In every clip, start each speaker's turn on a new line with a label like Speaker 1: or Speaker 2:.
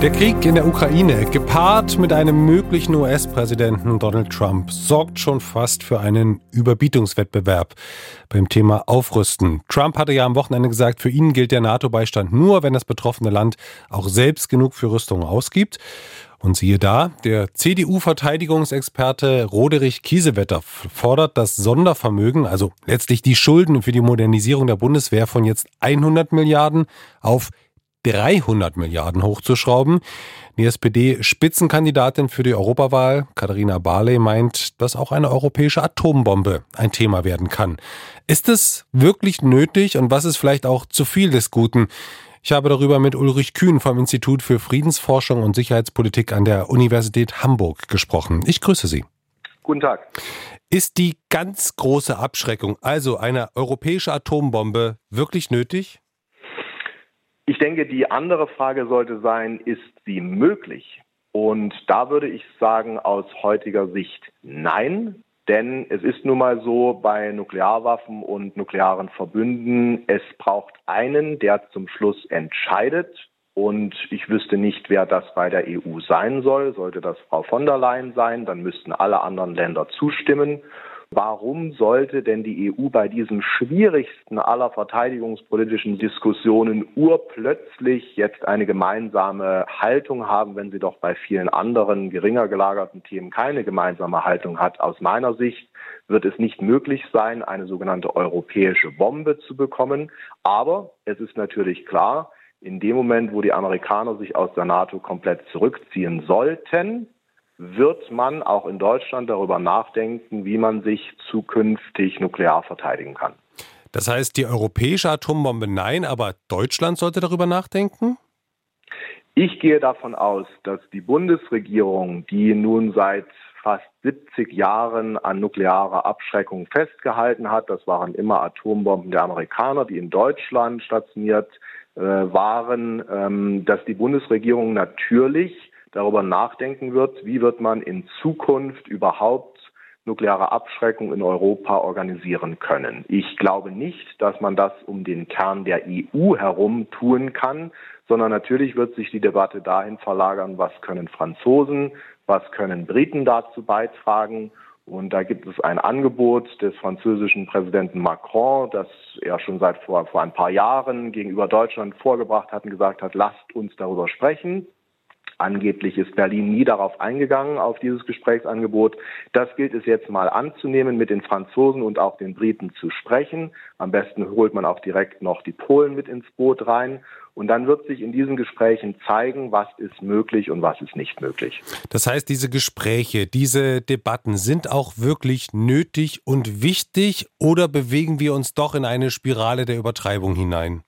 Speaker 1: Der Krieg in der Ukraine, gepaart mit einem möglichen US-Präsidenten Donald Trump, sorgt schon fast für einen Überbietungswettbewerb beim Thema Aufrüsten. Trump hatte ja am Wochenende gesagt, für ihn gilt der NATO-Beistand nur, wenn das betroffene Land auch selbst genug für Rüstung ausgibt. Und siehe da, der CDU-Verteidigungsexperte Roderich Kiesewetter fordert das Sondervermögen, also letztlich die Schulden für die Modernisierung der Bundeswehr von jetzt 100 Milliarden auf 300 Milliarden hochzuschrauben. Die SPD-Spitzenkandidatin für die Europawahl, Katharina Barley, meint, dass auch eine europäische Atombombe ein Thema werden kann. Ist es wirklich nötig und was ist vielleicht auch zu viel des Guten? Ich habe darüber mit Ulrich Kühn vom Institut für Friedensforschung und Sicherheitspolitik an der Universität Hamburg gesprochen. Ich grüße Sie.
Speaker 2: Guten Tag.
Speaker 1: Ist die ganz große Abschreckung, also eine europäische Atombombe, wirklich nötig?
Speaker 2: Ich denke, die andere Frage sollte sein, ist sie möglich? Und da würde ich sagen, aus heutiger Sicht nein. Denn es ist nun mal so bei Nuklearwaffen und nuklearen Verbünden, es braucht einen, der zum Schluss entscheidet. Und ich wüsste nicht, wer das bei der EU sein soll. Sollte das Frau von der Leyen sein, dann müssten alle anderen Länder zustimmen. Warum sollte denn die EU bei diesem schwierigsten aller verteidigungspolitischen Diskussionen urplötzlich jetzt eine gemeinsame Haltung haben, wenn sie doch bei vielen anderen geringer gelagerten Themen keine gemeinsame Haltung hat? Aus meiner Sicht wird es nicht möglich sein, eine sogenannte europäische Bombe zu bekommen. Aber es ist natürlich klar, in dem Moment, wo die Amerikaner sich aus der NATO komplett zurückziehen sollten, wird man auch in Deutschland darüber nachdenken, wie man sich zukünftig nuklear verteidigen kann.
Speaker 1: Das heißt, die europäische Atombombe nein, aber Deutschland sollte darüber nachdenken?
Speaker 2: Ich gehe davon aus, dass die Bundesregierung, die nun seit fast 70 Jahren an nuklearer Abschreckung festgehalten hat, das waren immer Atombomben der Amerikaner, die in Deutschland stationiert äh, waren, ähm, dass die Bundesregierung natürlich darüber nachdenken wird, wie wird man in Zukunft überhaupt nukleare Abschreckung in Europa organisieren können. Ich glaube nicht, dass man das um den Kern der EU herum tun kann, sondern natürlich wird sich die Debatte dahin verlagern, was können Franzosen, was können Briten dazu beitragen. Und da gibt es ein Angebot des französischen Präsidenten Macron, das er schon seit vor, vor ein paar Jahren gegenüber Deutschland vorgebracht hat und gesagt hat, lasst uns darüber sprechen. Angeblich ist Berlin nie darauf eingegangen, auf dieses Gesprächsangebot. Das gilt es jetzt mal anzunehmen, mit den Franzosen und auch den Briten zu sprechen. Am besten holt man auch direkt noch die Polen mit ins Boot rein. Und dann wird sich in diesen Gesprächen zeigen, was ist möglich und was ist nicht möglich.
Speaker 1: Das heißt, diese Gespräche, diese Debatten sind auch wirklich nötig und wichtig oder bewegen wir uns doch in eine Spirale der Übertreibung hinein?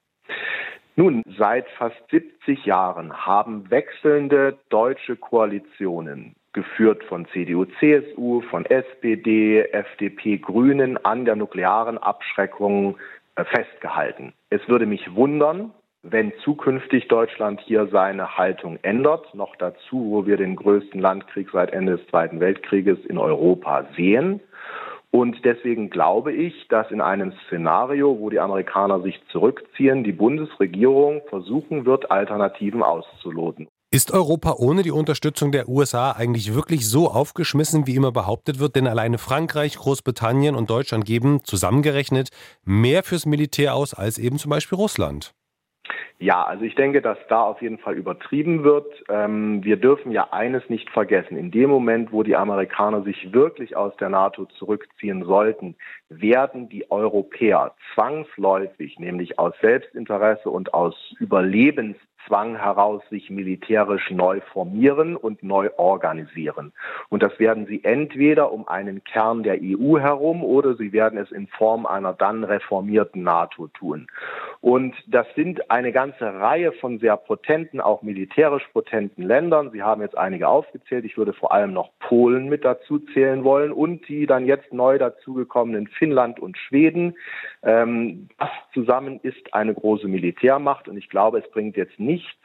Speaker 2: Nun, seit fast 70 Jahren haben wechselnde deutsche Koalitionen geführt von CDU, CSU, von SPD, FDP, Grünen an der nuklearen Abschreckung äh, festgehalten. Es würde mich wundern, wenn zukünftig Deutschland hier seine Haltung ändert, noch dazu, wo wir den größten Landkrieg seit Ende des Zweiten Weltkrieges in Europa sehen. Und deswegen glaube ich, dass in einem Szenario, wo die Amerikaner sich zurückziehen, die Bundesregierung versuchen wird, Alternativen auszuloten.
Speaker 1: Ist Europa ohne die Unterstützung der USA eigentlich wirklich so aufgeschmissen, wie immer behauptet wird? Denn alleine Frankreich, Großbritannien und Deutschland geben zusammengerechnet mehr fürs Militär aus als eben zum Beispiel Russland.
Speaker 2: Ja, also ich denke, dass da auf jeden Fall übertrieben wird. Ähm, wir dürfen ja eines nicht vergessen. In dem Moment, wo die Amerikaner sich wirklich aus der NATO zurückziehen sollten, werden die Europäer zwangsläufig, nämlich aus Selbstinteresse und aus Überlebens Zwang heraus sich militärisch neu formieren und neu organisieren. Und das werden sie entweder um einen Kern der EU herum oder sie werden es in Form einer dann reformierten NATO tun. Und das sind eine ganze Reihe von sehr potenten, auch militärisch potenten Ländern. Sie haben jetzt einige aufgezählt. Ich würde vor allem noch Polen mit dazu zählen wollen und die dann jetzt neu dazugekommenen Finnland und Schweden. Ähm, das zusammen ist eine große Militärmacht und ich glaube, es bringt jetzt nichts,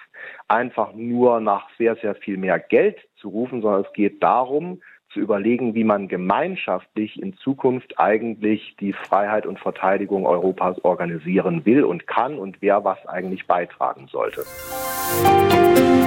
Speaker 2: einfach nur nach sehr, sehr viel mehr Geld zu rufen, sondern es geht darum, zu überlegen, wie man gemeinschaftlich in Zukunft eigentlich die Freiheit und Verteidigung Europas organisieren will und kann und wer was eigentlich beitragen sollte. Musik